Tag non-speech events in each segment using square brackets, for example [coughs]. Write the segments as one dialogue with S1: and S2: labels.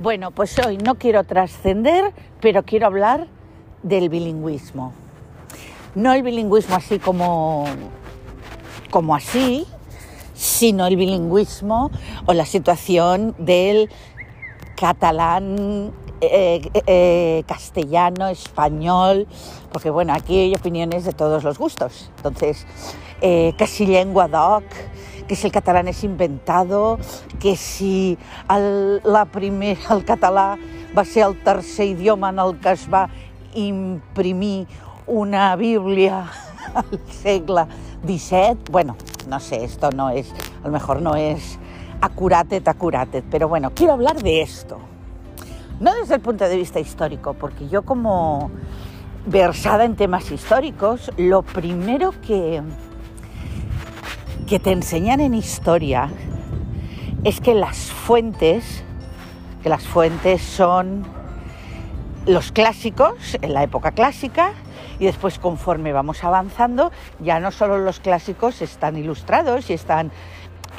S1: Bueno, pues hoy no quiero trascender, pero quiero hablar del bilingüismo. No el bilingüismo así como, como así, sino el bilingüismo o la situación del catalán, eh, eh, castellano, español, porque bueno, aquí hay opiniones de todos los gustos. Entonces, eh, que si lengua doc, que si el catalán és inventado, que si el, la primera, el ser el tercer idioma en el que es va imprimir una Bíblia [laughs] al segle XVII. Bueno, no sé, esto no es, a lo mejor no es acuratet, acuratet, pero bueno, quiero hablar de esto. No desde el punto de vista histórico, porque yo como versada en temas históricos, lo primero que, que te enseñan en historia es que las fuentes, que las fuentes son los clásicos, en la época clásica, y después conforme vamos avanzando, ya no solo los clásicos están ilustrados y están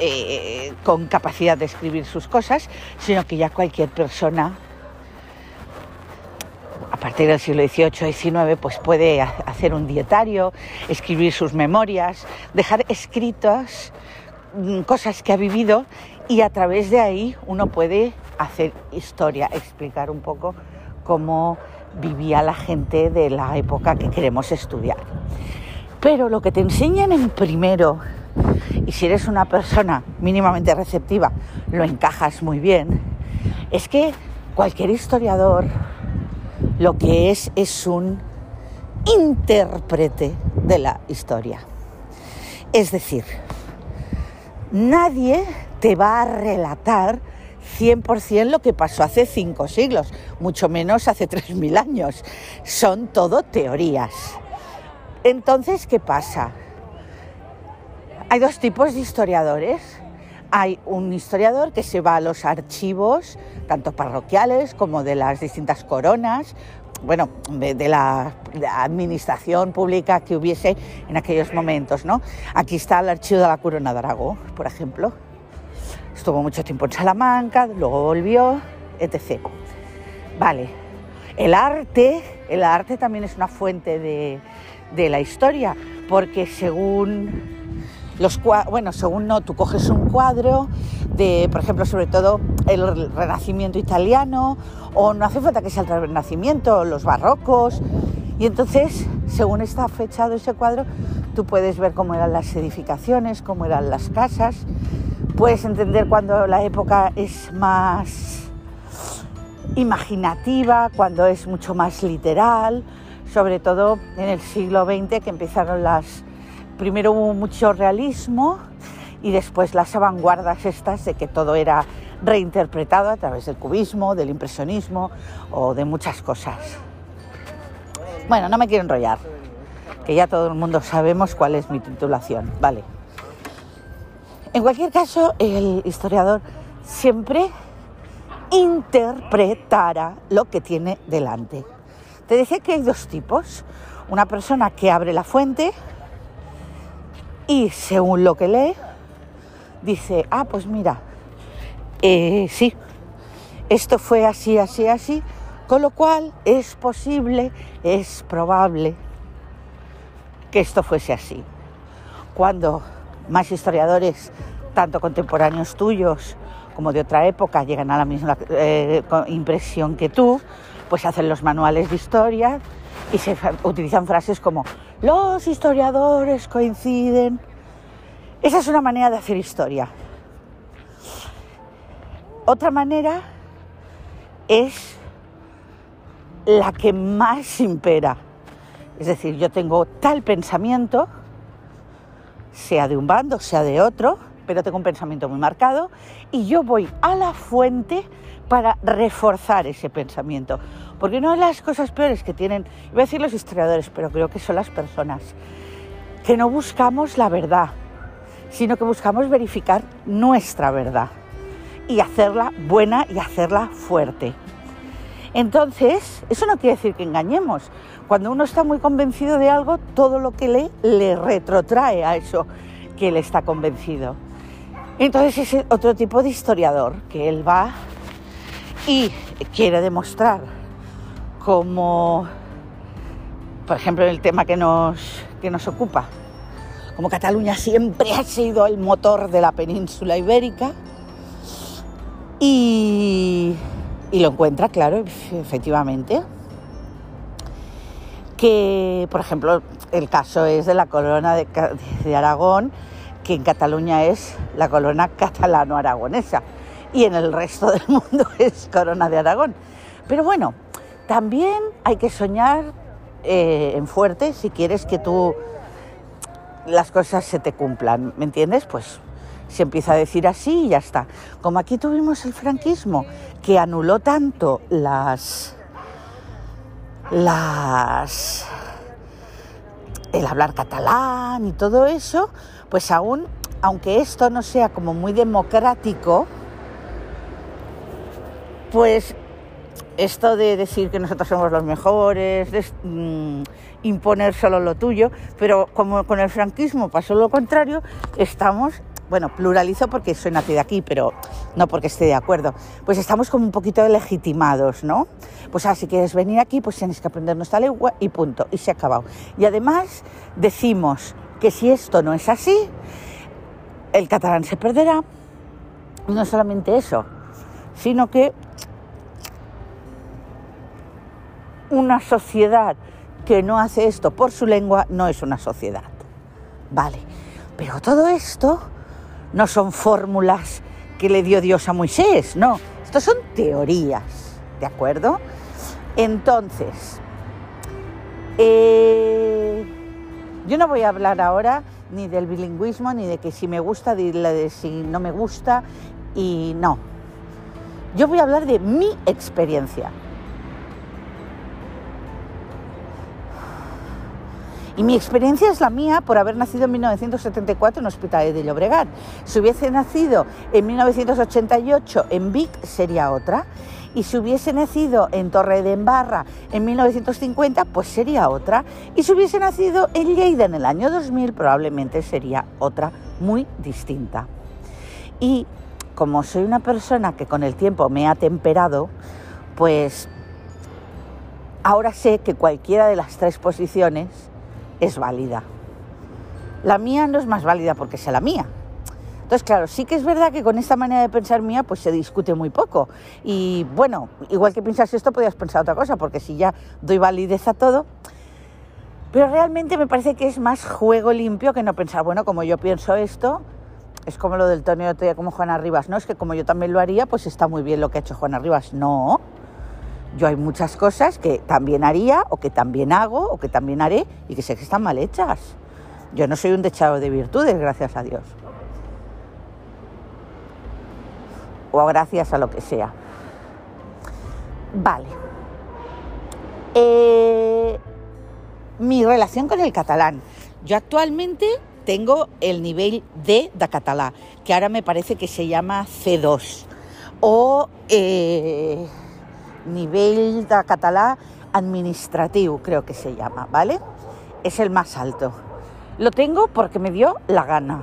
S1: eh, con capacidad de escribir sus cosas, sino que ya cualquier persona a partir del siglo XVIII XIX pues puede hacer un dietario, escribir sus memorias, dejar escritas mm, cosas que ha vivido y a través de ahí uno puede hacer historia, explicar un poco cómo vivía la gente de la época que queremos estudiar. Pero lo que te enseñan en primero, y si eres una persona mínimamente receptiva, lo encajas muy bien, es que cualquier historiador lo que es es un intérprete de la historia. Es decir, nadie te va a relatar 100% lo que pasó hace cinco siglos, mucho menos hace 3.000 años. Son todo teorías. Entonces, ¿qué pasa? Hay dos tipos de historiadores. Hay un historiador que se va a los archivos, tanto parroquiales como de las distintas coronas, bueno, de, la, administración pública que hubiese en aquellos momentos, ¿no? Aquí está el archivo de la Corona de Aragón, por ejemplo. Estuvo mucho tiempo en Salamanca, luego volvió, etc. Vale. El arte, el arte también es una fuente de, de la historia, porque según los bueno, según no, tú coges un cuadro de, por ejemplo, sobre todo el Renacimiento italiano, o no hace falta que sea el Renacimiento, los barrocos, y entonces, según está fechado ese cuadro, tú puedes ver cómo eran las edificaciones, cómo eran las casas, puedes entender cuando la época es más imaginativa, cuando es mucho más literal, sobre todo en el siglo XX que empezaron las primero hubo mucho realismo y después las vanguardias estas de que todo era reinterpretado a través del cubismo, del impresionismo o de muchas cosas. Bueno, no me quiero enrollar, que ya todo el mundo sabemos cuál es mi titulación, vale. En cualquier caso, el historiador siempre interpretará lo que tiene delante. Te decía que hay dos tipos. Una persona que abre la fuente, y según lo que lee, dice, ah, pues mira, eh, sí, esto fue así, así, así, con lo cual es posible, es probable que esto fuese así. Cuando más historiadores, tanto contemporáneos tuyos como de otra época, llegan a la misma eh, impresión que tú, pues hacen los manuales de historia y se utilizan frases como los historiadores coinciden. Esa es una manera de hacer historia. Otra manera es la que más impera. Es decir, yo tengo tal pensamiento, sea de un bando, sea de otro, pero tengo un pensamiento muy marcado y yo voy a la fuente para reforzar ese pensamiento. Porque una de las cosas peores que tienen, voy a decir los historiadores, pero creo que son las personas, que no buscamos la verdad, sino que buscamos verificar nuestra verdad y hacerla buena y hacerla fuerte. Entonces, eso no quiere decir que engañemos. Cuando uno está muy convencido de algo, todo lo que lee le retrotrae a eso que él está convencido. Entonces es otro tipo de historiador, que él va y quiere demostrar como, por ejemplo, el tema que nos, que nos ocupa, como Cataluña siempre ha sido el motor de la península ibérica y, y lo encuentra, claro, efectivamente. Que, por ejemplo, el caso es de la corona de, de Aragón, que en Cataluña es la corona catalano-aragonesa y en el resto del [laughs] mundo es corona de Aragón. Pero bueno, también hay que soñar eh, en fuerte si quieres que tú las cosas se te cumplan, ¿me entiendes? Pues se empieza a decir así y ya está. Como aquí tuvimos el franquismo que anuló tanto las las el hablar catalán y todo eso, pues aún aunque esto no sea como muy democrático, pues esto de decir que nosotros somos los mejores, de mm, imponer solo lo tuyo, pero como con el franquismo pasó lo contrario, estamos, bueno, pluralizo porque soy nacida aquí, pero no porque esté de acuerdo, pues estamos como un poquito legitimados, ¿no? Pues ah, si quieres venir aquí, pues tienes que aprender nuestra lengua y punto, y se ha acabado. Y además decimos que si esto no es así, el catalán se perderá. No solamente eso, sino que una sociedad que no hace esto por su lengua no es una sociedad. Vale, pero todo esto no son fórmulas que le dio Dios a Moisés, no, esto son teorías, ¿de acuerdo? Entonces, eh, yo no voy a hablar ahora ni del bilingüismo, ni de que si me gusta, ni de si no me gusta, y no. Yo voy a hablar de mi experiencia. Y mi experiencia es la mía por haber nacido en 1974 en Hospital de Llobregat. Si hubiese nacido en 1988 en Vic sería otra. Y si hubiese nacido en Torre de Embarra en 1950, pues sería otra. Y si hubiese nacido en Lleida en el año 2000, probablemente sería otra muy distinta. Y como soy una persona que con el tiempo me ha temperado, pues ahora sé que cualquiera de las tres posiciones es válida. La mía no es más válida porque sea la mía. Entonces, claro, sí que es verdad que con esta manera de pensar mía, pues se discute muy poco. Y bueno, igual que piensas esto, podrías pensar otra cosa, porque si ya doy validez a todo. Pero realmente me parece que es más juego limpio que no pensar, bueno, como yo pienso esto, es como lo del Otoya como Juana Rivas, ¿no? Es que como yo también lo haría, pues está muy bien lo que ha hecho Juana Rivas. No, yo hay muchas cosas que también haría o que también hago o que también haré y que sé que están mal hechas. Yo no soy un dechado de virtudes, gracias a Dios. O gracias a lo que sea. Vale. Eh, mi relación con el catalán. Yo actualmente tengo el nivel D de catalán, que ahora me parece que se llama C2. O... Eh, nivell de català administratiu, creo que se llama, ¿vale? Es el más alto. Lo tengo porque me dio la gana.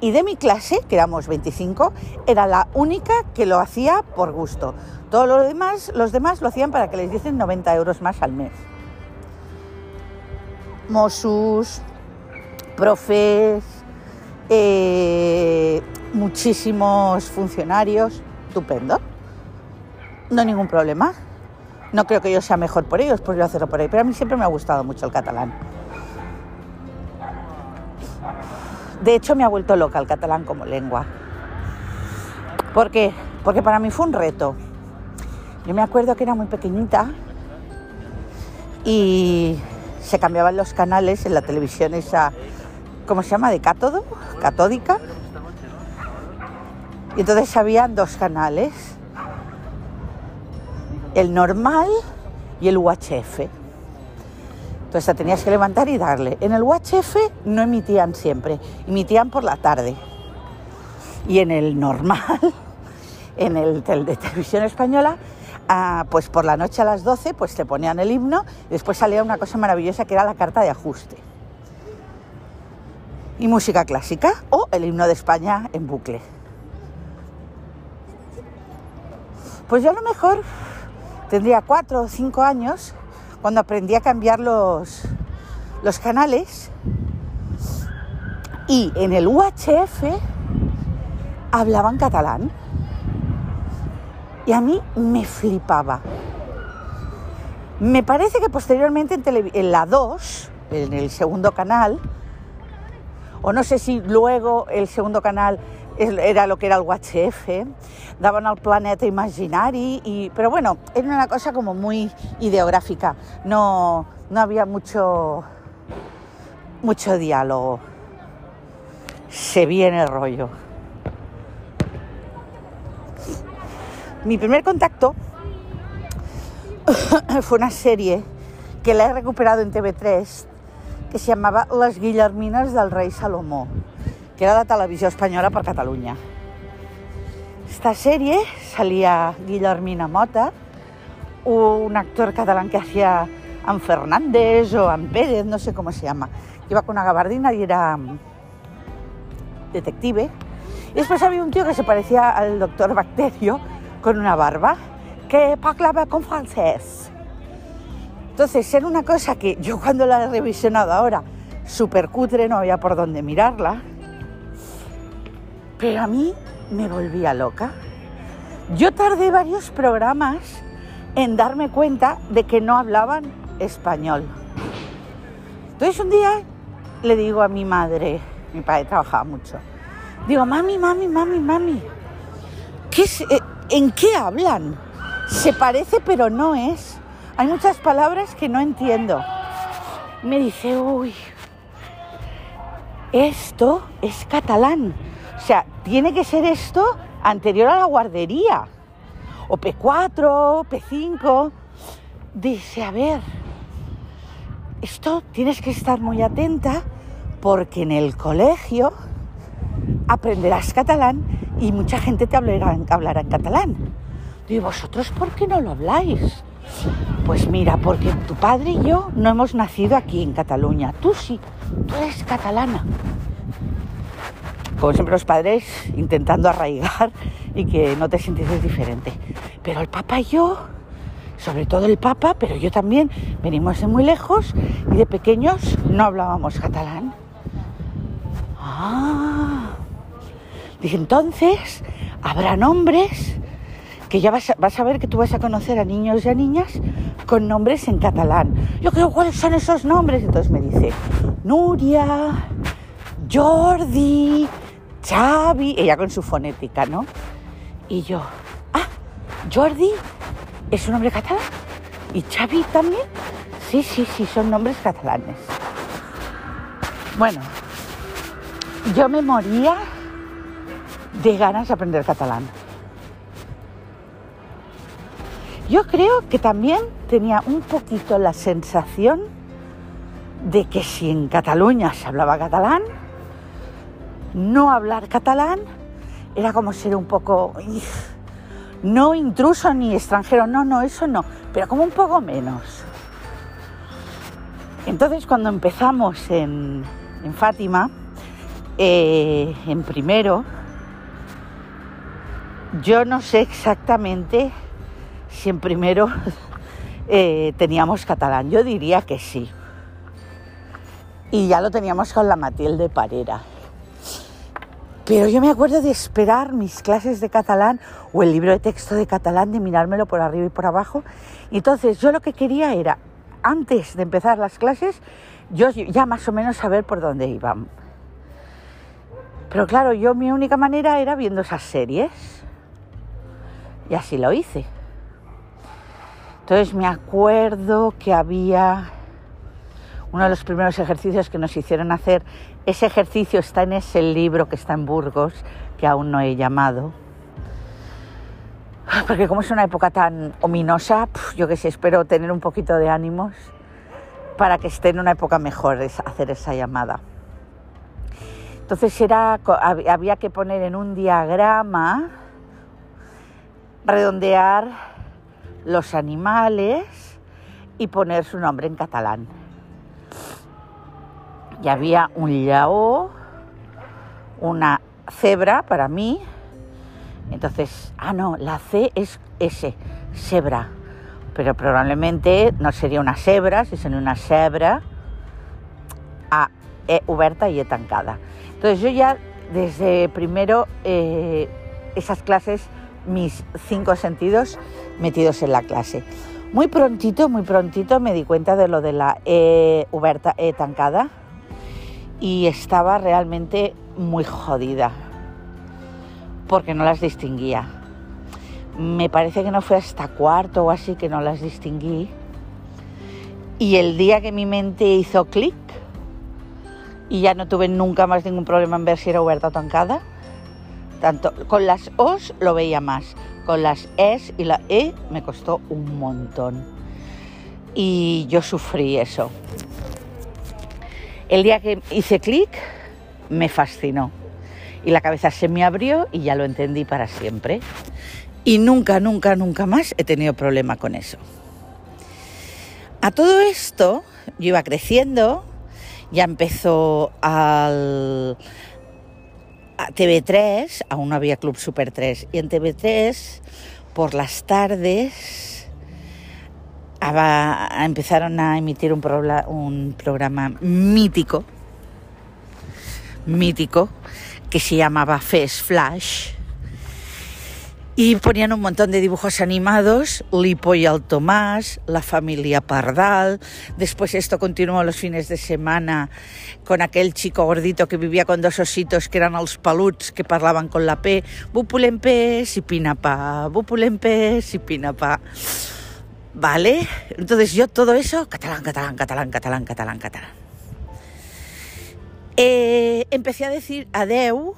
S1: Y de mi clase, que éramos 25, era la única que lo hacía por gusto. Todos los demás, los demás lo hacían para que les diesen 90 euros más al mes. Mossus, profes, eh, muchísimos funcionarios, estupendo no hay ningún problema. No creo que yo sea mejor por ellos, por yo hacerlo por ahí, pero a mí siempre me ha gustado mucho el catalán. De hecho, me ha vuelto loca el catalán como lengua. ¿Por qué? Porque para mí fue un reto. Yo me acuerdo que era muy pequeñita y se cambiaban los canales en la televisión esa, ¿cómo se llama? De cátodo, catódica. Y entonces había dos canales el normal y el UHF. Entonces te tenías que levantar y darle. En el UHF no emitían siempre, emitían por la tarde. Y en el normal, [laughs] en el, de televisión española, ah, pues por la noche a las 12 pues te ponían el himno y después salía una cosa maravillosa que era la carta de ajuste. Y música clásica o el himno de España en bucle. Pues yo a lo mejor tendría cuatro o cinco años cuando aprendí a cambiar los, canales y en el UHF hablaban catalán. Y a mí me flipaba. Me parece que posteriormente en, la 2, en el segundo canal, o no sé si luego el segundo canal era lo que era el UHF, daban al planeta Imaginari, pero bueno, era una cosa como muy ideográfica, no, no había mucho, mucho diálogo. Se viene el rollo. Mi primer contacto [coughs] fue una serie que la he recuperado en TV3 que se llamaba Las Guillermines del Rey Salomó, que era la televisión española por Cataluña. Esta serie salía Guillermina Mota, un actor catalán que hacía An Fernández o An Pérez, no sé cómo se llama. Iba con una gabardina y era mm, detective. Y después había un tío que se parecía al doctor Bacterio, con una barba que parlaba con francés. Entonces era una cosa que yo cuando la he revisionado ahora, súper cutre, no había por dónde mirarla, pero a mí me volvía loca. Yo tardé varios programas en darme cuenta de que no hablaban español. Entonces un día le digo a mi madre, mi padre trabajaba mucho, digo, mami, mami, mami, mami, ¿qué eh, ¿en qué hablan? Se parece pero no es. Hay muchas palabras que no entiendo. Me dice, uy, esto es catalán. O sea, tiene que ser esto anterior a la guardería. O P4, P5. Dice, a ver, esto tienes que estar muy atenta porque en el colegio aprenderás catalán y mucha gente te hablará, hablará en catalán. ¿y vosotros por qué no lo habláis? Pues mira, porque tu padre y yo no hemos nacido aquí en Cataluña. Tú sí, tú eres catalana. Como siempre los padres intentando arraigar y que no te sientes diferente. Pero el papá y yo, sobre todo el papá, pero yo también, venimos de muy lejos y de pequeños no hablábamos catalán. Ah, entonces, habrá nombres que ya vas a, ver que tú vas a conocer a niños y a niñas con nombres en catalán. Yo creo, ¿cuáles son esos nombres? Entonces me dice, Nuria, Jordi, Xavi, ella con su fonética, ¿no? Y yo, ah, Jordi es un nombre catalán. ¿Y Xavi también? Sí, sí, sí, son nombres catalanes. Bueno, yo me moría de ganas de aprender catalán. Yo creo que también tenía un poquito la sensación de que si en Cataluña se hablaba catalán, no hablar catalán era como ser un poco, no intruso ni extranjero, no, no, eso no, pero como un poco menos. Entonces cuando empezamos en, Fátima, eh, en primero, yo no sé exactamente si en primero [laughs] eh, teníamos catalán. Yo diría que sí. Y ya lo teníamos con la Matilde Parera. Pero yo me acuerdo de esperar mis clases de catalán o el libro de texto de catalán, de mirármelo por arriba y por abajo. Y entonces yo lo que quería era, antes de empezar las clases, yo ya más o menos saber por dónde iban. Pero claro, yo mi única manera era viendo esas series. Y así lo hice. Entonces me acuerdo que había uno de los primeros ejercicios que nos hicieron hacer. Ese ejercicio está en ese libro que está en Burgos, que aún no he llamado. Porque como es una época tan ominosa, yo que sé, espero tener un poquito de ánimos para que esté en una época mejor hacer esa llamada. Entonces era, había que poner en un diagrama redondear los animales y poner su nombre en catalán. Y había un lleó, una cebra para mí Entonces, ah, no, la C es S, sebra. Pero probablemente no sería una sebra, si sería una sebra A, E y E tancada. Entonces yo ya desde primero eh, esas clases, mis cinco sentidos metidos en la clase. Muy prontito, muy prontito me di cuenta de lo de la E oberta, E tancada y estaba realmente muy jodida porque no las distinguía. Me parece que no fue hasta cuarto o así que no las distinguí. Y el día que mi mente hizo clic y ya no tuve nunca más ningún problema en ver si era oberta o tancada, tanto con las O's lo veía más, con las Es y la E me costó un montón. Y yo sufrí eso. El día que hice clic me fascinó y la cabeza se me abrió y ya lo entendí para siempre. Y nunca, nunca, nunca más he tenido problema con eso. A todo esto, yo iba creciendo, ya empezó al a TV3, aún no había Club Super 3, y en TV3 por las tardes empezaron a emitir un, programa mítico, mítico, que se llamaba Fes Flash. Y ponían un montón de dibujos animados, Lipo y el Tomás, la familia Pardal. Después esto continuó los fines de semana con aquel chico gordito que vivía con dos ositos que eran los paluts que parlaban con la P. Bupulempes y pinapa, bupulempes y pinapa. ¿Vale? Entonces yo todo eso, catalán, catalán, catalán, catalán, catalán, catalán. Eh, empecé a decir adeu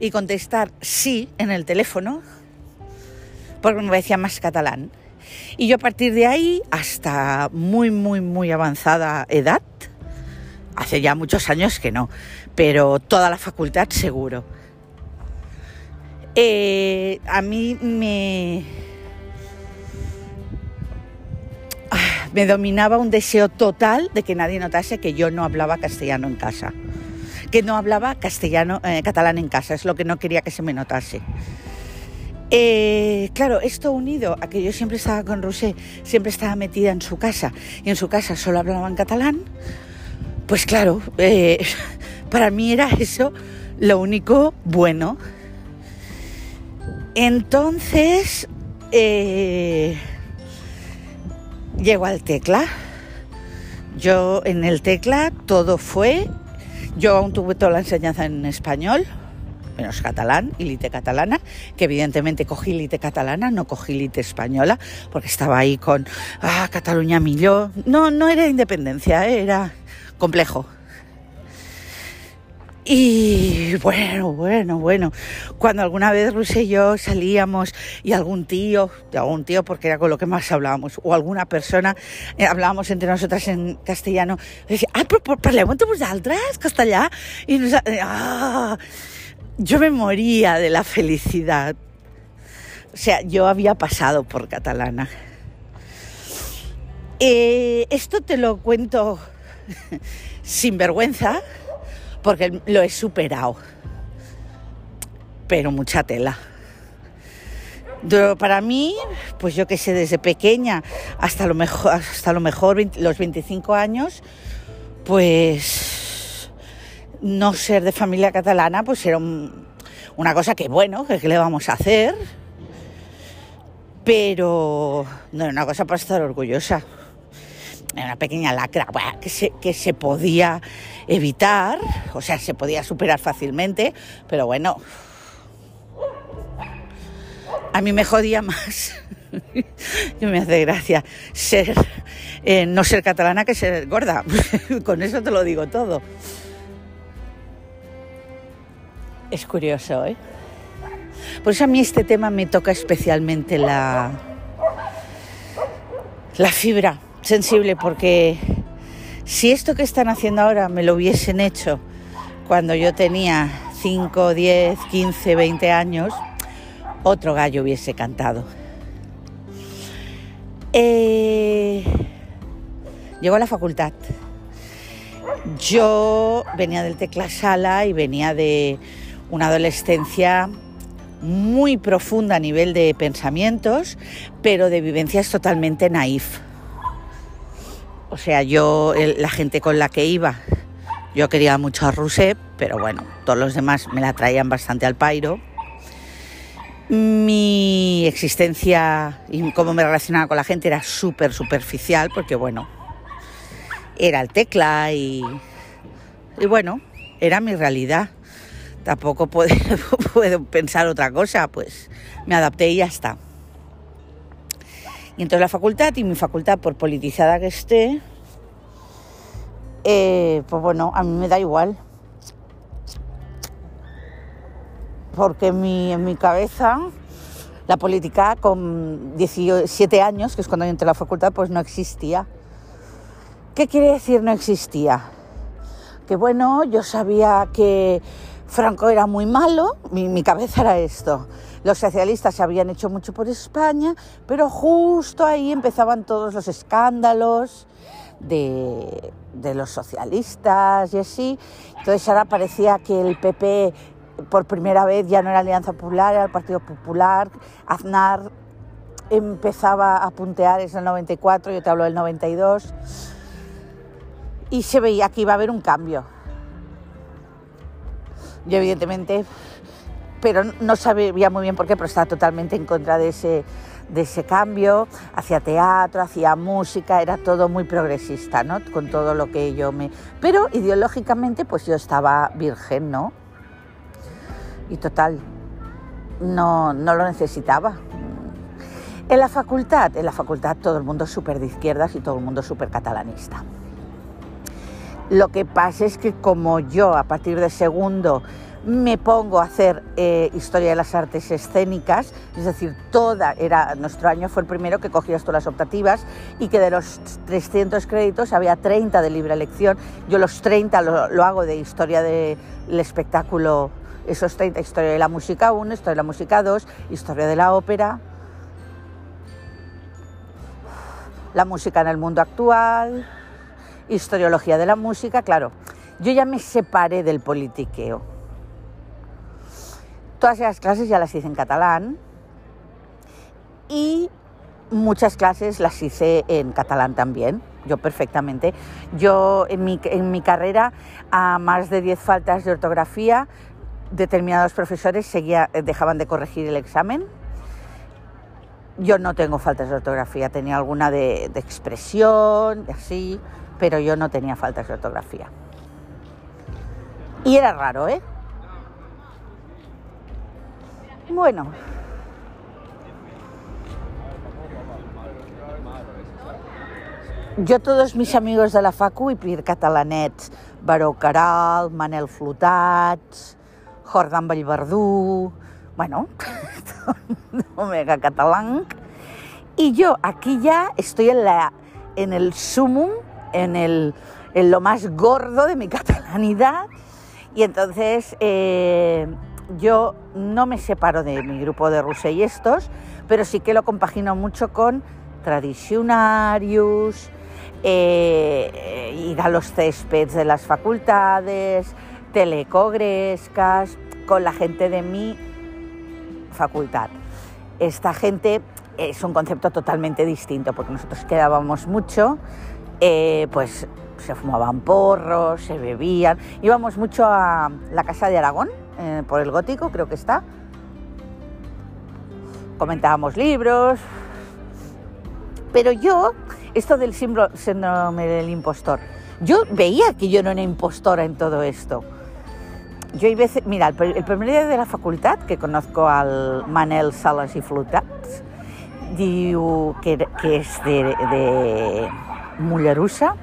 S1: y contestar sí en el teléfono porque me parecía más catalán. Y yo a partir de ahí, hasta muy, muy, muy avanzada edad, hace ya muchos años que no, pero toda la facultad seguro. Eh, a mí me, me dominaba un deseo total de que nadie notase que yo no hablaba castellano en casa, que no hablaba castellano, eh, catalán en casa, es lo que no quería que se me notase. Eh, claro, esto unido a que yo siempre estaba con Rosé, siempre estaba metida en su casa y en su casa solo hablaban catalán, pues claro, eh, [laughs] para mí era eso lo único bueno. Entonces, Llego al tecla. Yo en el tecla todo fue, yo aún tuve toda la enseñanza en español, menos catalán y lite catalana, que evidentemente cogí lite catalana, no cogí lite española, porque estaba ahí con ah, Cataluña milló. No, no era independencia, era complejo. Y bueno, bueno, bueno, cuando alguna vez Luis y yo salíamos y algún tío, algún tío porque era con lo que más hablábamos, o alguna persona, eh, hablábamos entre nosotras en castellano, decía, ah, pero parlem entre vosaltres, castellà? Y nos, eh, ah, yo me moría de la felicidad. O sea, yo había pasado por catalana. Eh, esto te lo cuento [laughs] sin vergüenza porque lo he superado. Pero mucha tela. para mí, pues yo que sé, desde pequeña hasta lo mejor, hasta lo mejor los 25 años, pues no ser de familia catalana, pues era una cosa que bueno, que le vamos a hacer, pero no era una cosa para estar orgullosa una pequeña lacra que, se, que se podía evitar, o sea, se podía superar fácilmente, pero bueno, a mí me jodía más. [laughs] y me hace gracia ser eh, no ser catalana que ser gorda. [laughs] Con eso te lo digo todo. Es curioso, ¿eh? Por eso a mí este tema me toca especialmente la, la fibra sensible porque si esto que están haciendo ahora me lo hubiesen hecho cuando yo tenía 5, 10, 15, 20 años, otro gallo hubiese cantado. Eh, llegó a la facultad. Yo venía del tecla sala y venía de una adolescencia muy profunda a nivel de pensamientos, pero de vivencias totalmente naif. O sea, yo, la gente con la que iba, yo quería mucho a Rousseff, pero bueno, todos los demás me la traían bastante al pairo. Mi existencia y cómo me relacionaba con la gente era súper superficial, porque bueno, era el tecla y, y bueno, era mi realidad. Tampoco puedo, [laughs] puedo pensar otra cosa, pues me adapté y ya está. Y entonces la facultad y mi facultad, por politizada que esté, eh, pues bueno, a mí me da igual. Porque mi, en mi cabeza la política con 17 años, que es cuando yo entré a la facultad, pues no existía. ¿Qué quiere decir no existía? Que bueno, yo sabía que Franco era muy malo, mi, cabeza era esto. Los socialistas se habían hecho mucho por España, pero justo ahí empezaban todos los escándalos de, de los socialistas y así. Entonces ahora parecía que el PP por primera vez ya no era Alianza Popular, era el Partido Popular. Aznar empezaba a puntear, es el 94, yo te hablo del 92 y se veía que iba a haber un cambio. Yo evidentemente, pero no sabía muy bien por qué, pero estaba totalmente en contra de ese, de ese cambio, hacia teatro, hacia música, era todo muy progresista, ¿no? Con todo lo que yo me... Pero ideológicamente pues yo estaba virgen, ¿no? Y total, no, no lo necesitaba. En la facultad, en la facultad todo el mundo súper de izquierdas y todo el mundo súper catalanista. Lo que pasa es que como yo a partir de segundo me pongo a hacer eh, historia de las artes escénicas, es decir, toda era nuestro año fue el primero que cogías todas las optativas y que de los 300 créditos había 30 de libre elección. Yo los 30 lo, lo hago de historia del espectáculo, esos 30, historia de la música 1, historia de la música 2, historia de la ópera, la música en el mundo actual historiología de la música, claro, yo ya me separé del politiqueo. Todas esas clases ya las hice en catalán y muchas clases las hice en catalán también, yo perfectamente. Yo en mi, en mi carrera, a más de 10 faltas de ortografía, determinados profesores seguía, dejaban de corregir el examen. Yo no tengo faltas de ortografía, tenía alguna de, de expresión, así, pero yo no tenía faltas de ortografía. Y era raro, ¿eh? Bueno. Jo tots mis amigos de la facu i per catalanets, Baró Caral, Manel Flotats, Jordan Vallverdú, bueno, [laughs] mega catalán. Y yo aquí ya estoy en, la, en el sumum en, lo más gordo de mi [laughs] catalanidad y entonces eh, yo no me separo de mi grupo de Ruse y estos, pero sí que lo compagino mucho con tradicionarios, eh, ir a los céspedes de las facultades, telecogrescas, con la gente de mi facultad. Esta gente es un concepto totalmente distinto porque nosotros quedábamos mucho eh, pues se fumaban porros, se bebían. Íbamos mucho a la Casa de Aragón, eh, por el gótico, creo que está. Comentábamos libros. Pero yo, esto del síndrome del impostor, yo veía que yo no era impostora en todo esto. Yo hay veces, mira, el, primer día de la facultad, que conozco al Manel Salas y Flotats, diu que, que es de Mollerussa,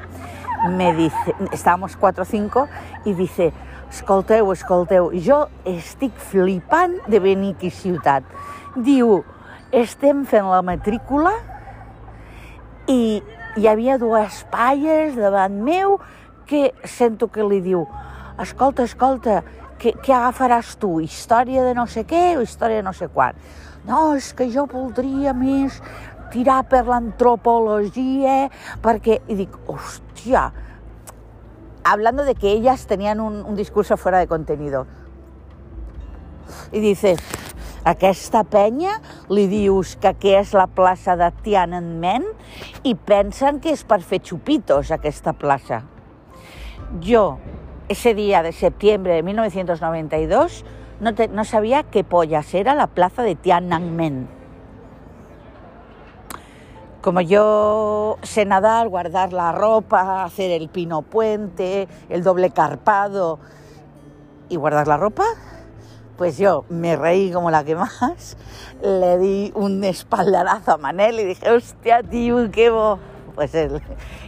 S1: me dice, estábamos 4 o 5, i dice, escolteu, escolteu, jo estic flipant de venir aquí a ciutat. Diu, estem fent la matrícula i hi havia dues palles davant meu que sento que li diu, escolta, escolta, què, què agafaràs tu? Història de no sé què o història de no sé quan? No, és que jo voldria més tirar per l'antropologia, perquè... I dic, hòstia, hablando de que ellas tenían un, un discurso fuera de contenido. Y dice, Aquesta penya li dius que què és la plaça de Tiananmen i pensen que és per fer xupitos aquesta plaça. Jo, ese día de septiembre de 1992, no, te, no sabía qué pollas era la plaza de Tiananmen. Como yo sé nadar, guardar la ropa, hacer el pino puente, el doble carpado y guardar la ropa, pues yo me reí como la que más, le di un espaldarazo a Manel y dije, hostia, tío, qué bo. Pues él.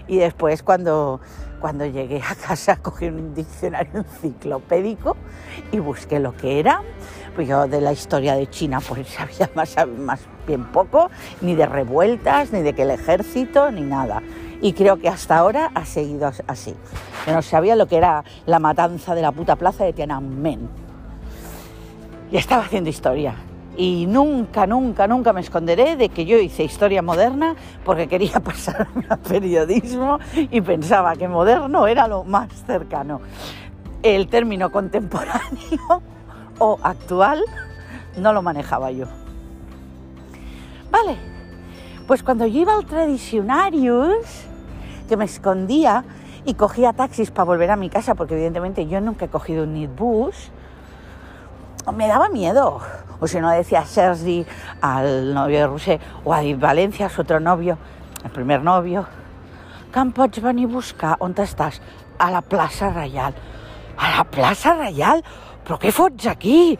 S1: Y después cuando, cuando llegué a casa [laughs] cogí un diccionario enciclopédico y busqué lo que era. Pues yo de la historia de China pues [laughs] sabía más, bien poco, ni de revueltas, ni de que el ejército, ni nada. Y creo que hasta ahora ha seguido así. Yo no sabía lo que era la matanza de la puta plaza de Tiananmen y estaba haciendo historia. Y nunca, nunca, nunca me esconderé de que yo hice historia moderna porque quería [laughs] pasarme a periodismo y pensaba que moderno era lo más cercano. El término contemporáneo o actual no lo manejaba yo. Vale, pues cuando yo iba al Tradicionarius, que me escondía y cogía taxis para volver a mi casa, porque evidentemente yo nunca he cogido un Nitbus, me daba miedo. O si no decía Sergi al novio de Roser o a Valencia, su otro novio, el primer novio, que em pots venir a buscar? On estàs? A la plaça Reial. A la plaça Reial? Però què fots aquí?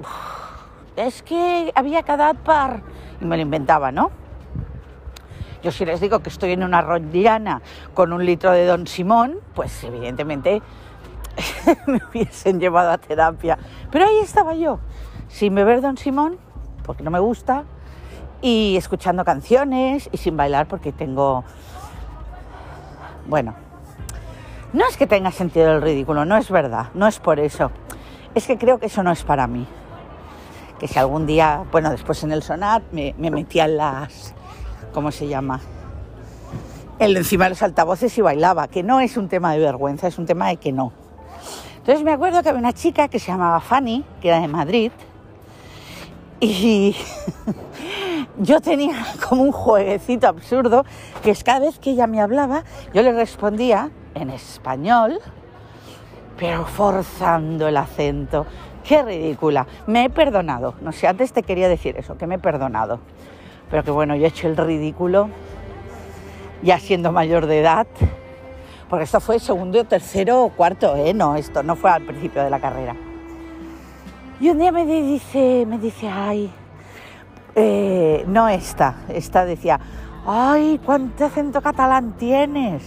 S1: Uf, que havia quedat per... I me lo inventava, ¿no? Yo si les digo que estoy en una rotllana con un litro de Don Simón, pues evidentemente [laughs] me hubiesen llevado a terapia. Pero ahí estaba yo, sin beber Don Simón, porque no me gusta, y escuchando canciones y sin bailar porque tengo... Bueno, no es que tenga sentido el ridículo, no es verdad, no es por eso. Es que creo que eso no es para mí. Que si algún día, bueno, después en el sonar me, me metía en las... ¿Cómo se llama? El encima de los altavoces y bailaba, que no es un tema de vergüenza, es un tema de que no. Entonces me acuerdo que había una chica que se llamaba Fanny, que era de Madrid, y [laughs] yo tenía como un jueguecito absurdo, que es cada vez que ella me hablaba, yo le respondía en español, pero forzando el acento. Qué ridícula. Me he perdonado. No sé, antes te quería decir eso, que me he perdonado. Pero que bueno, yo he hecho el ridículo, ya siendo mayor de edad, porque esto fue segundo, tercero o cuarto, ¿eh? No, esto no fue al principio de la carrera. Y un día me dice, me dice, ay, eh, no esta, esta decía, ay, cuánto acento catalán tienes.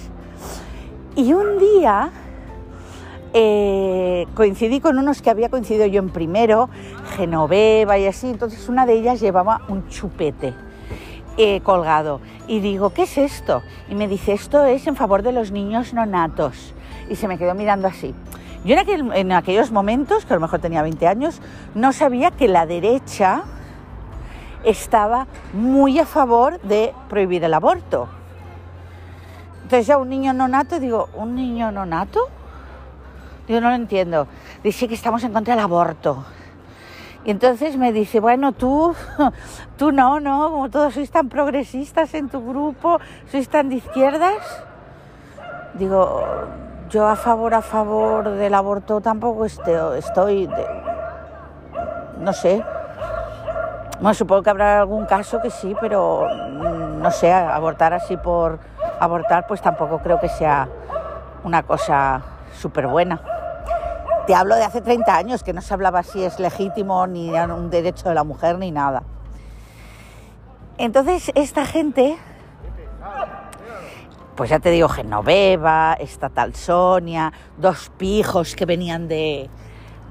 S1: Y un día eh, coincidí con unos que había coincidido yo en primero, Genoveva y así, entonces una de ellas llevaba un chupete eh, colgado. Y digo, ¿qué es esto? Y me dice, esto es en favor de los niños nonatos. Y se me quedó mirando así. Yo en, en aquellos momentos, que a lo mejor tenía 20 años, no sabía que la derecha estaba muy a favor de prohibir el aborto. Entonces ya un niño nonato, digo, ¿un niño nonato? Digo, no lo entiendo. Dice que estamos en contra del aborto. Y entonces me dice, bueno, tú, [laughs] tú no, no, como todos sois tan progresistas en tu grupo, sois tan de izquierdas. Digo, yo a favor, a favor del aborto tampoco estoy, estoy no sé. Bueno, supongo que habrá algún caso que sí, pero mm, no sé, abortar así por abortar, pues tampoco creo que sea una cosa súper buena. Te hablo de hace 30 años, que no se hablaba si es legítimo ni un derecho de la mujer ni nada. Entonces, esta gente, pues ya te digo, Genoveva, esta tal Sonia, dos pijos que venían de,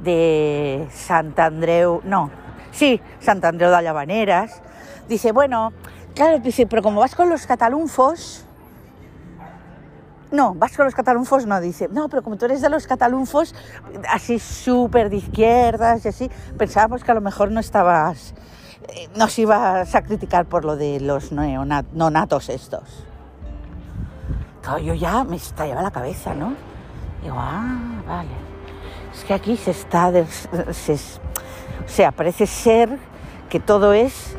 S1: de Sant Andreu, no, sí, Sant Andreu de Llavaneras, dice, bueno, claro, dice, pero como vas con los catalunfos, no, vas con los catalunfos, no, dice, no, pero como tú eres de los catalunfos, así súper de izquierdas y así, pensábamos que a lo mejor no estabas, eh, nos ibas a criticar por lo de los nonatos estos. Yo ya me estallaba la cabeza, ¿no? Digo, ah, vale. Es que aquí se está, se, O sea, parece ser que todo es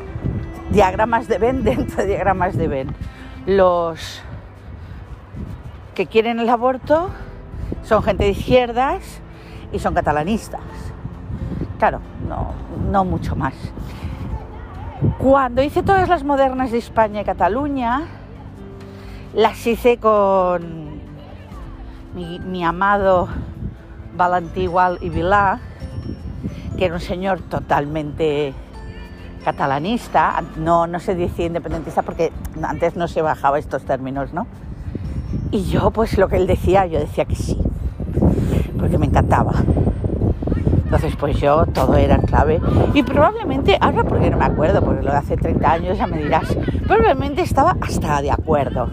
S1: diagramas de Venn [laughs] dentro de diagramas de Venn. Los que quieren el aborto son gente de izquierdas y son catalanistas. Claro, no, no mucho más. Cuando hice todas las modernas de España y Cataluña, las hice con mi, amado Valentí Igual y Vilá, que era un señor totalmente catalanista, no, no se decía independentista porque antes no se bajaba estos términos, ¿no? Y yo, pues lo que él decía, yo decía que sí, porque me encantaba. Entonces, pues yo todo era clave. Y probablemente, ahora porque no me acuerdo, porque lo de hace 30 años ya me dirás, probablemente estaba hasta de acuerdo.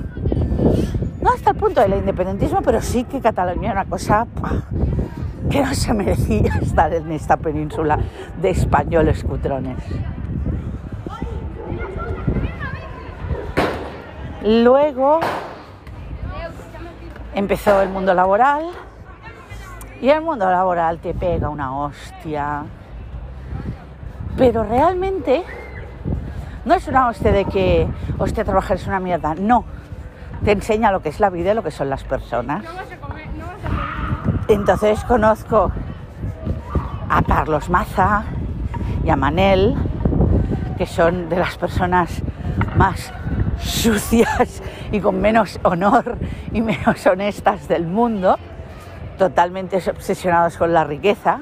S1: No hasta el punto del independentismo, pero sí que Cataluña era una cosa que no se merecía [laughs] estar en esta península de españoles cutrones. Luego empezó el mundo laboral y el mundo laboral te pega una hostia. Pero realmente no es una hostia de que, hostia, trabajar es una mierda. No. Te enseña lo que es la vida y lo que son las personas. Entonces conozco a Carlos Maza y a Manel, que son de las personas más sucias y con menos honor y menos honestas del mundo totalmente obsesionados con la riqueza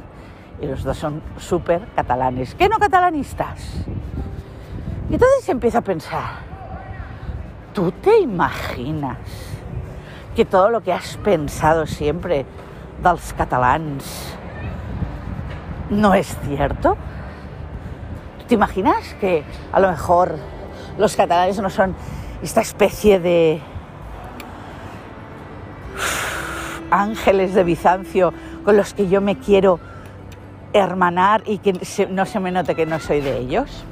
S1: y los dos son súper catalanes, que no catalanistas. Y entonces empiezo a pensar, ¿tú te imaginas que todo lo que has pensado siempre dels catalans no es cierto? ¿Te imaginas que a lo mejor los catalanes no son esta especie de ángeles de Bizancio con los que yo me quiero hermanar y que no se me note que no soy de ellos.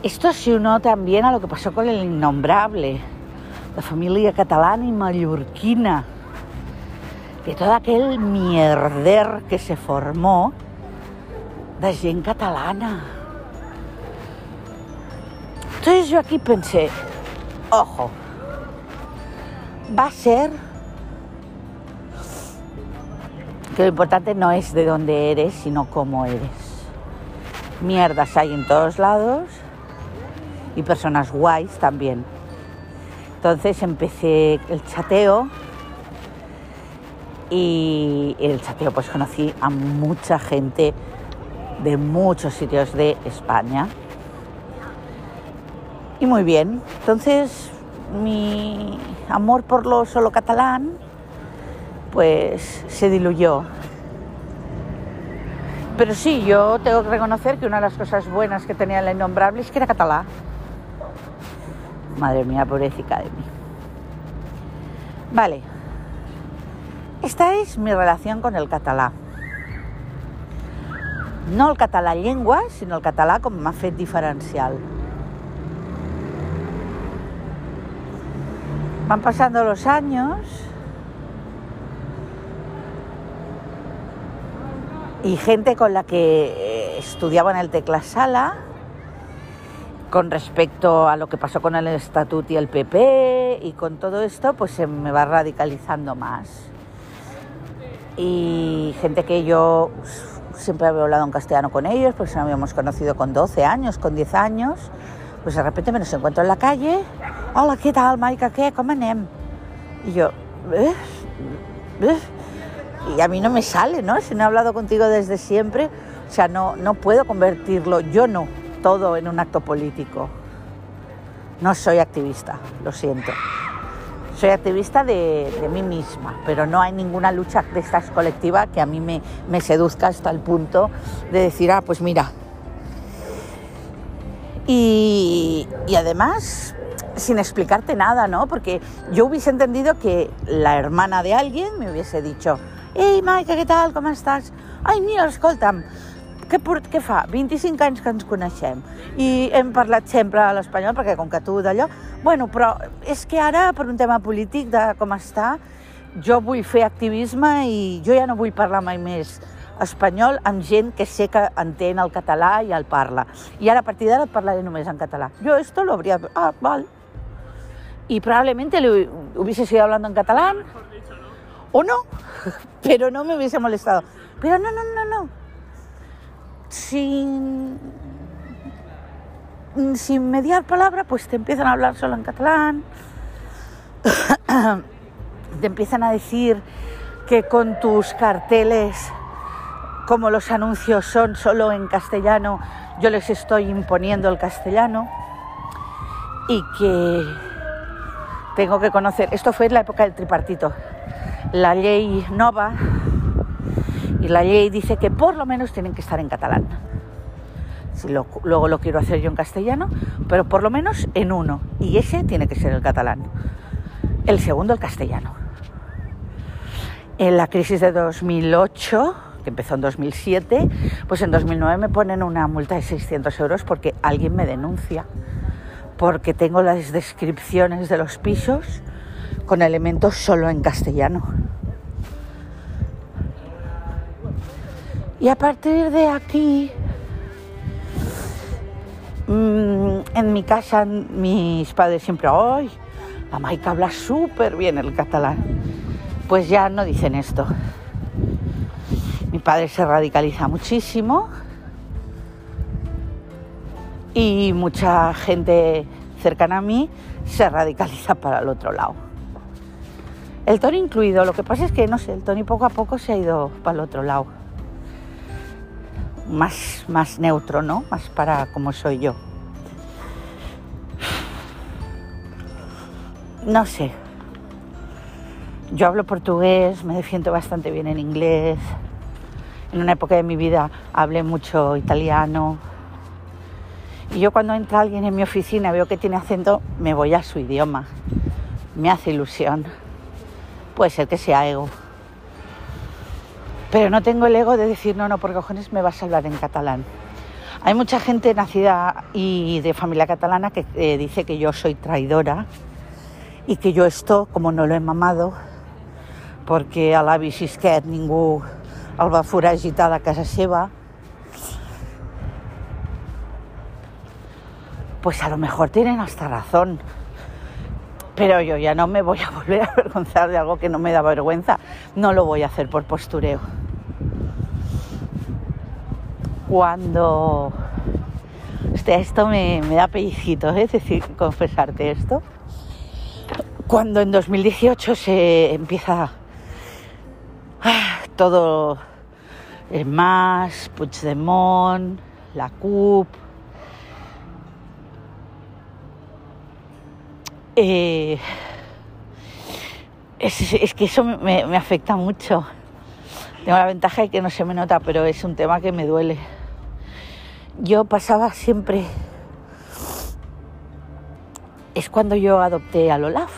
S1: Esto se unió también a lo que pasó con el innombrable, la familia catalana y mallorquina, de todo aquel mierder que se formó de gent catalana. Entonces yo aquí pensé, ojo, va a ser que lo importante no es de dónde eres, sino cómo eres. Mierdas hay en todos lados y personas guays también. Entonces empecé el chateo y en el chateo pues conocí a mucha gente de muchos sitios de España. Y muy bien, entonces mi amor por lo solo catalán pues se diluyó. Pero sí, yo tengo que reconocer que una de las cosas buenas que tenía la innombrable es que era catalán. Madre mía, pobrecita de mí. Vale. Esta es mi relación con el catalán. No el català llengua, sino el català com m'ha fet diferencial. Van pasando los años y gente con la que eh, estudiaba en el Teclasala con respecto a lo que pasó con el Estatut y el PP y con todo esto, pues se me va radicalizando más. Y gente que yo siempre había hablado en castellano con ellos, pues nos habíamos conocido con 12 años, con 10 años, pues de repente me los encuentro en la calle. Hola, ¿qué tal, Maica? ¿Qué? ¿Cómo anem? Y yo, ¿eh? ¿Eh? y a mí no me sale, ¿no? Si no he hablado contigo desde siempre, o sea, no, no puedo convertirlo, yo no, todo en un acto político. No soy activista, lo siento. Soy activista de, mí misma, pero no hay ninguna lucha de estas colectiva que a mí me, seduzca hasta el punto de decir, ah, pues mira. Y, además, sin explicarte nada, ¿no? Porque yo hubiese entendido que la hermana de alguien me hubiese dicho, Ei, Maica, què tal? Com estàs? Ai, mira, escolta'm, què, què fa? 25 anys que ens coneixem i hem parlat sempre a l'espanyol perquè com que tu d'allò... Bueno, però és que ara, per un tema polític de com està, jo vull fer activisme i jo ja no vull parlar mai més espanyol amb gent que sé que entén el català i el parla. I ara a partir d'ara et parlaré només en català. Jo esto lo habría... Ah, val. Y probablemente le hubiese seguido hablando en catalán o no, [laughs] pero no me hubiese molestado. Pero no, no, no, no. Sin, sin mediar palabra, pues te empiezan a hablar solo en catalán. te empiezan a decir que con tus carteles, como los anuncios son solo en castellano, yo les estoy imponiendo el castellano y que tengo que conocer, esto fue en la época del tripartito, la ley nova la ley dice que por lo menos tienen que estar en catalán. Luego lo quiero hacer yo en castellano, pero por lo menos en uno. Y ese tiene que ser el catalán. El segundo el castellano. En la crisis de 2008, que empezó en 2007, pues en 2009 me ponen una multa de 600 euros porque alguien me denuncia, porque tengo las descripciones de los pisos con elementos solo en castellano. Y a partir de aquí, mmm, en mi casa mis padres siempre, ¡ay! La Maika habla súper bien el catalán. Pues ya no dicen esto. Mi padre se radicaliza muchísimo y mucha gente cercana a mí se radicaliza para el otro lado. El Tony incluido, lo que pasa es que, no sé, el Tony poco a poco se ha ido para el otro lado más, más neutro, ¿no? Más para como soy yo. No sé. Yo hablo portugués, me defiendo bastante bien en inglés. En una época de mi vida hablé mucho italiano. Y yo cuando entra alguien en mi oficina, veo que tiene acento, me voy a su idioma. Me hace ilusión. Puede ser que sea ego. Pero no tengo el ego de decir, no, no, por cojones me vas a hablar en catalán. Hay mucha gente nacida y de familia catalana que eh, dice que yo soy traidora y que yo esto, como no lo he mamado, porque a l'avi Xisquet ningú el va casa seva, pues a lo mejor tienen hasta razón. Pero yo ya no me voy a [laughs] volver a avergonzar de algo que no me da vergüenza. No lo voy a hacer por postureo. Cuando... esto me, da pellizquito, ¿eh? es decir, confesarte esto. Cuando en 2018 se empieza ah, todo más, Puigdemont, la CUP, Eh, es, que eso me, me, afecta mucho. Tengo la ventaja de que no se me nota, pero es un tema que me duele. Yo pasaba siempre... Es cuando yo adopté al Olaf.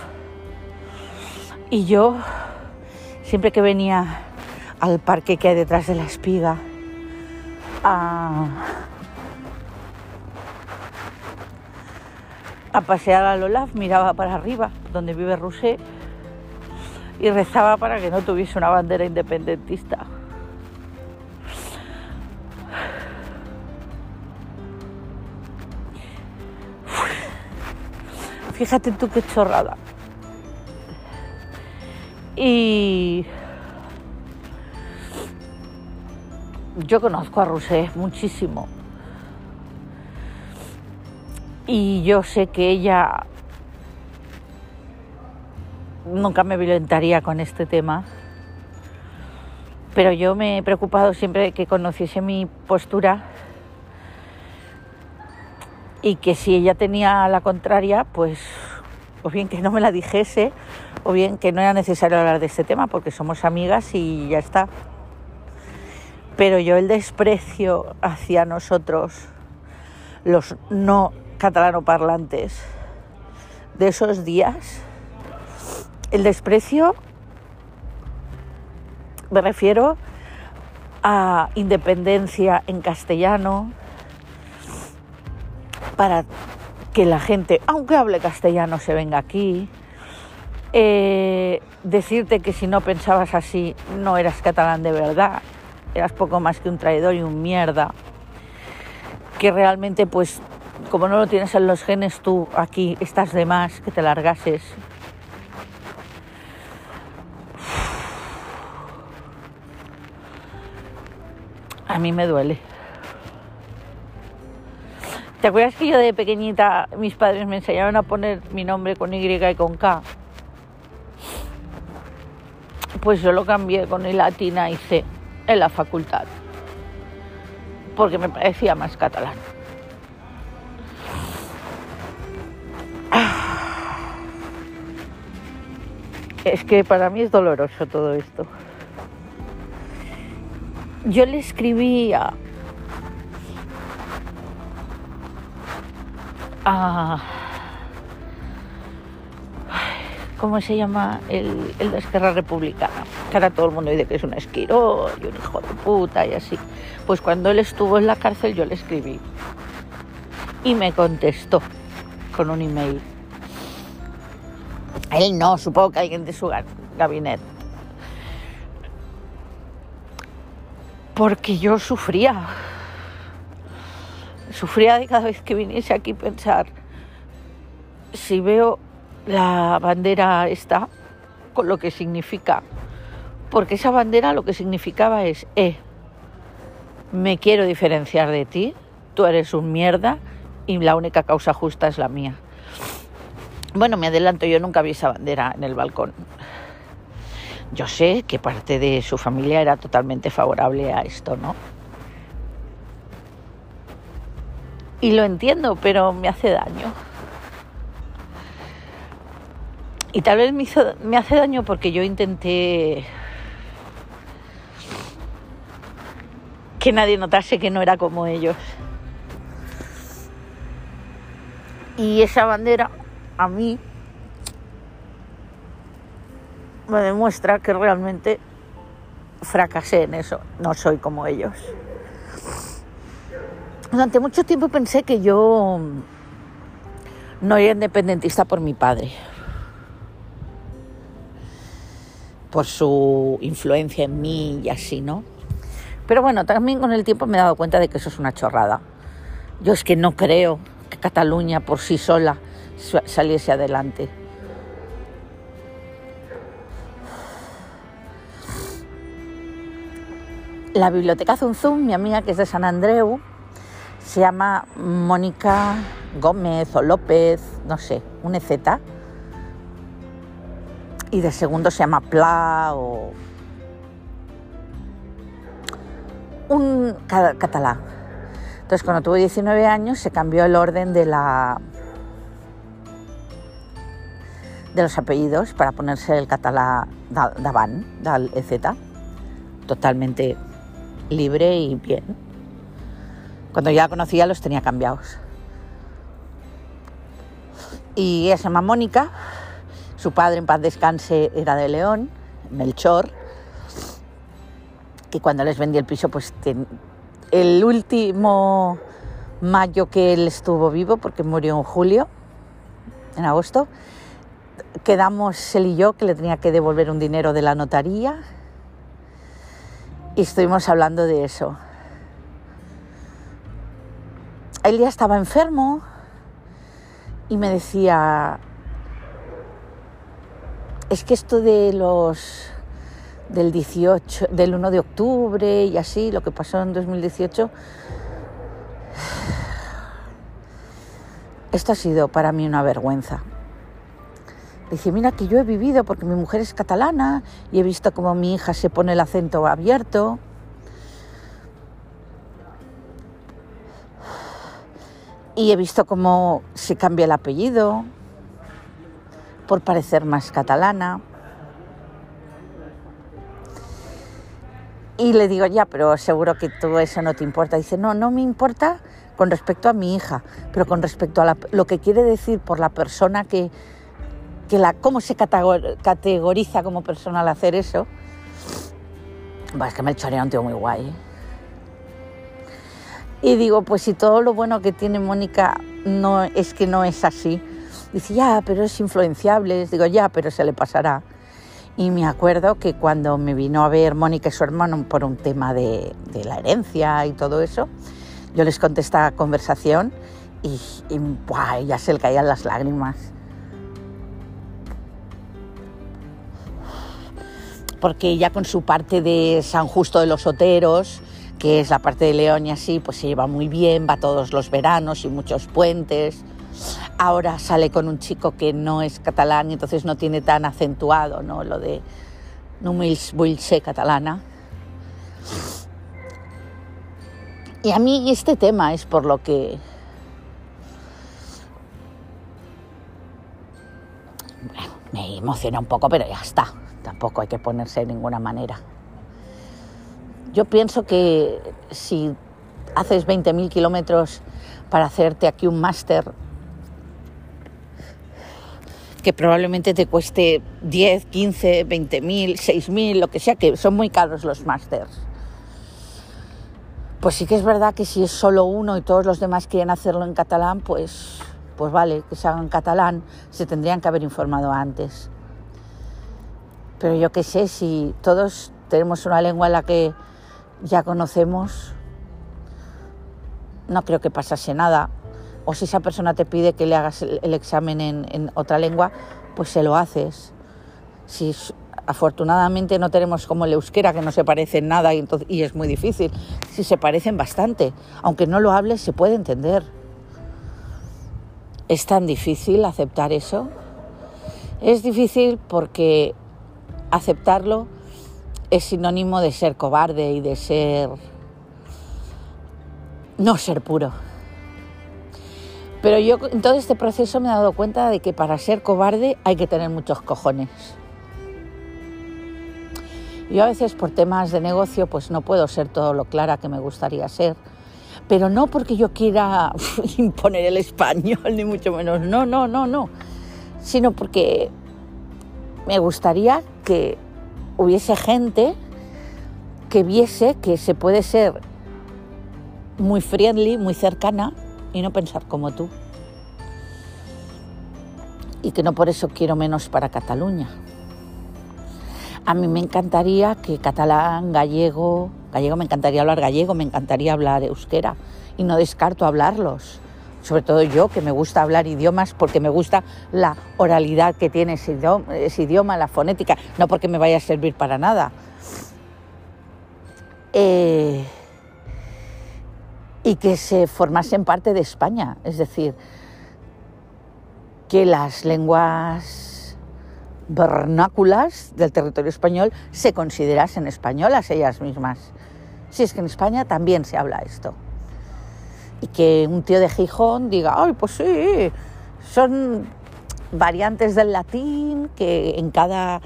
S1: Y yo, siempre que venía al parque que hay detrás de la espiga, a, a pasear al Olaf, miraba para arriba, donde vive Rousset, y rezaba para que no tuviese una bandera independentista. Fíjate tú qué chorrada. Y yo conozco a Rousset muchísimo y yo sé que ella nunca me violentaría con este tema, pero yo me he preocupado siempre de que conociese mi postura y que si ella tenía la contraria, pues o bien que no me la dijese, o bien que no era necesario hablar de este tema porque somos amigas y ya está. Pero yo el desprecio hacia nosotros, los no catalanoparlantes de esos días, el desprecio me refiero a independencia en castellano, para que la gente, aunque hable castellano, se venga aquí. Eh, decirte que si no pensabas así no eras catalán de verdad. eras poco más que un traidor y un mierda, que realmente pues como no lo tienes en los genes tú aquí estás de más, que te largases. A mí me duele. ¿Te acuerdas que yo de pequeñita mis padres me enseñaron a poner mi nombre con Y y con K? Pues yo lo cambié con el latina y C en la facultad, porque me parecía más catalán. Es que para mí es doloroso todo esto. Yo le escribía a... ¿Cómo se llama? El, el Republicana. Que ahora todo el mundo dice que es un esquirol y un hijo de puta y así. Pues cuando él estuvo en la cárcel yo le escribí. Y me contestó con un email. Él no, supongo que alguien de su gabinete. Porque yo sufría sufría de cada vez que viniese aquí pensar, si veo la bandera esta, con lo que significa, porque esa bandera lo que significaba es, eh, me quiero diferenciar de ti, tú eres un mierda y la única causa justa es la mía. Bueno, me adelanto, yo nunca vi esa bandera en el balcón. Yo sé que parte de su familia era totalmente favorable a esto, ¿no? Y lo entiendo, pero me hace daño. Y tal vez me, hace daño porque yo intenté que nadie notase que no era como ellos. Y esa bandera a mí me demuestra que realmente fracasé en eso, no soy como ellos. Durante mucho tiempo pensé que yo no era independentista por mi padre, por su influencia en mí y así, ¿no? Pero bueno, también con el tiempo me he dado cuenta de que eso es una chorrada. Yo es que no creo que Cataluña por sí sola saliese adelante. La biblioteca Zunzum, mi amiga que es de San Andreu, se llama Mónica Gómez o López, no sé, un EZ. Y de segundo se llama Pla o un catalán. Entonces, cuando tuve 19 años, se cambió el orden de la de los apellidos para ponerse el catalán davant del EZ, totalmente libre y bien. Cuando ya la conocía los tenía cambiados. Y se llama Mónica, su padre en paz descanse era de León, Melchor, que cuando les vendí el piso, pues el último mayo que él estuvo vivo, porque murió en julio, en agosto, quedamos él y yo que le tenía que devolver un dinero de la notaría y estuvimos hablando de eso él ya estaba enfermo y me decía, es que esto de los del 18, del 1 de octubre y así, lo que pasó en 2018, esto ha sido para mí una vergüenza. Dije, mira que yo he vivido porque mi mujer es catalana y he visto cómo mi hija se pone el acento abierto Y he visto cómo se cambia el apellido por parecer más catalana. Y le digo, ya, pero seguro que todo eso no te importa. Dice, no, no me importa con respecto a mi hija, pero con respecto a lo que quiere decir por la persona que, que la, cómo se categoriza como persona al hacer eso. Pues es que me he un tío muy guay. ¿eh? Y digo, pues si todo lo bueno que tiene Mónica no es que no es así. Dice, ya, pero es influenciable. Digo, ya, pero se le pasará. Y me acuerdo que cuando me vino a ver Mónica y su hermano por un tema de, de la herencia y todo eso, yo les conté esta conversación y, y ¡buah! ya se le caían las lágrimas. Porque ya con su parte de San Justo de los Oteros, que es la parte de León y así, pues se lleva muy bien, va todos los veranos y muchos puentes. Ahora sale con un chico que no es catalán y entonces no tiene tan acentuado ¿no? lo de no vull ser catalana. Y a mí este tema es por lo que me emociona un poco, pero ya está. Tampoco hay que ponerse de ninguna manera. Yo pienso que si haces 20.000 kilómetros para hacerte aquí un máster que probablemente te cueste 10, 15, 20.000, 6.000, lo que sea, que son muy caros los másters. Pues sí que es verdad que si es solo uno y todos los demás quieren hacerlo en catalán, pues, pues vale, que se hagan en catalán, se tendrían que haber informado antes. Pero yo qué sé, si todos tenemos una lengua en la que ya conocemos, no creo que pasase nada. O si esa persona te pide que le hagas el, examen en, otra lengua, pues se lo haces. Si afortunadamente no tenemos como el euskera, que no se parece en nada y, y es muy difícil, si se parecen bastante, aunque no lo hables, se puede entender. ¿Es tan difícil aceptar eso? Es difícil porque aceptarlo es sinónimo de ser cobarde y de ser... no ser puro. Pero yo en todo este proceso me he dado cuenta de que para ser cobarde hay que tener muchos cojones. Yo a veces por temas de negocio pues no puedo ser todo lo clara que me gustaría ser, pero no porque yo quiera [laughs] imponer el español [laughs] ni mucho menos, no, no, no, no, sino porque me gustaría que hubiese gente que viese que se puede ser muy friendly, muy cercana y no pensar como tú. Y que no por eso quiero menos para Cataluña. A mí me encantaría que catalán, gallego, gallego me encantaría hablar gallego, me encantaría hablar euskera y no descarto hablarlos sobre todo yo, que me gusta hablar idiomas porque me gusta la oralidad que tiene ese idioma, la fonética, no porque me vaya a servir para nada. Eh, y que se formasen parte de España, es decir, que las lenguas vernáculas del territorio español se considerasen españolas ellas mismas. Si es que en España también se habla esto y que un tío de Gijón diga, ay, pues sí, son variantes del latín que en cada,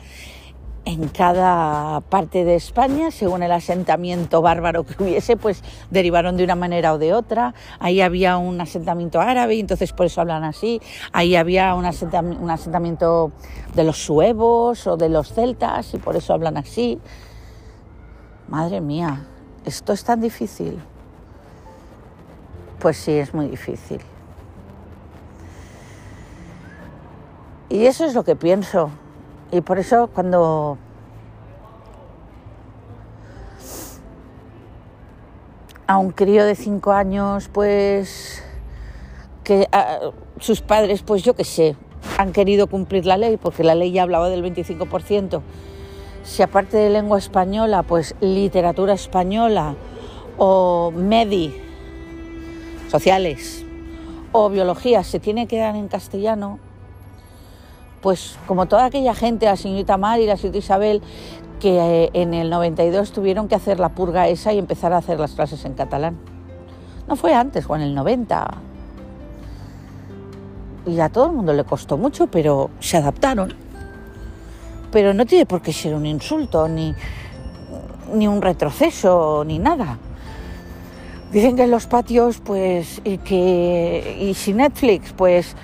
S1: en cada parte de España, según el asentamiento bárbaro que hubiese, pues derivaron de una manera o de otra. Ahí había un asentamiento árabe y entonces por eso hablan así. Ahí había un asentamiento, un asentamiento de los suevos o de los celtas y por eso hablan así. Madre mía, esto es tan difícil. Pues sí, es muy difícil. Y eso es lo que pienso. Y por eso cuando a un crío de cinco años, pues que sus padres, pues yo qué sé, han querido cumplir la ley, porque la ley ya hablaba del 25%. Si aparte de lengua española, pues literatura española o MEDI, sociales o biología se tiene que dar en castellano, pues como toda aquella gente, la señorita Mari la señorita Isabel, que eh, en el 92 tuvieron que hacer la purga esa y empezar a hacer las clases en catalán. No fue antes, o en el 90. Y a todo el mundo le costó mucho, pero se adaptaron. Pero no tiene por qué ser un insulto, ni, ni un retroceso, ni nada. Dicen que en los patios, pues, y que, y si Netflix, pues,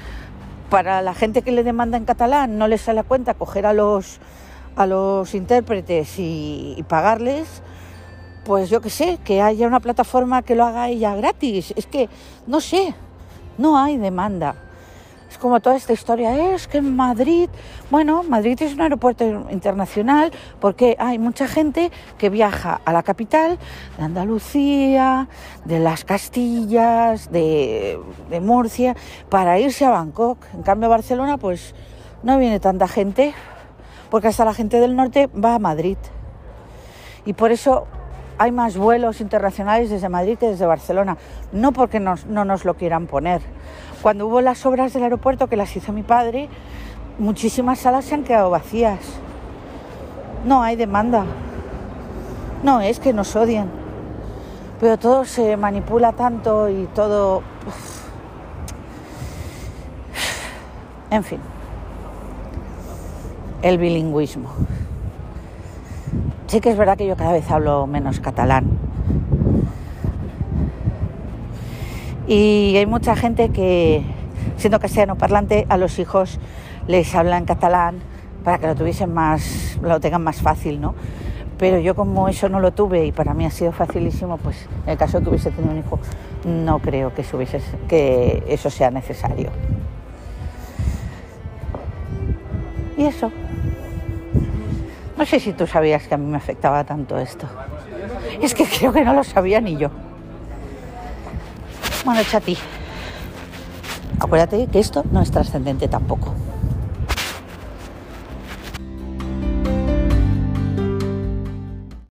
S1: para la gente que le demanda en catalán no les sale a cuenta coger a los, a los intérpretes y, pagarles, pues yo qué sé, que haya una plataforma que lo haga ella gratis. Es que, no sé, no hay demanda. Es como toda esta historia, es que en Madrid, bueno, Madrid es un aeropuerto internacional porque hay mucha gente que viaja a la capital de Andalucía, de las Castillas, de, Murcia, para irse a Bangkok. En cambio, Barcelona, pues no viene tanta gente, porque hasta la gente del norte va a Madrid. Y por eso hay más vuelos internacionales desde Madrid que desde Barcelona, no porque no nos lo quieran poner. Cuando hubo las obras del aeropuerto que las hizo mi padre, muchísimas salas se han quedado vacías. No hay demanda. No es que nos odien. Pero todo se manipula tanto y todo... En fin. El bilingüismo. Sí que es verdad que yo cada vez hablo menos catalán. Y hay mucha gente que, siendo castellano parlante, a los hijos les habla en catalán para que lo tuviesen más, lo tengan más fácil, ¿no? Pero yo como eso no lo tuve y para mí ha sido facilísimo, pues en el caso de que hubiese tenido un hijo, no creo que, que eso sea necesario. Y eso. No sé si tú sabías que a mí me afectaba tanto esto. Es que creo que no lo sabía ni yo. Bueno, Chati, acuérdate que esto no es trascendente tampoco.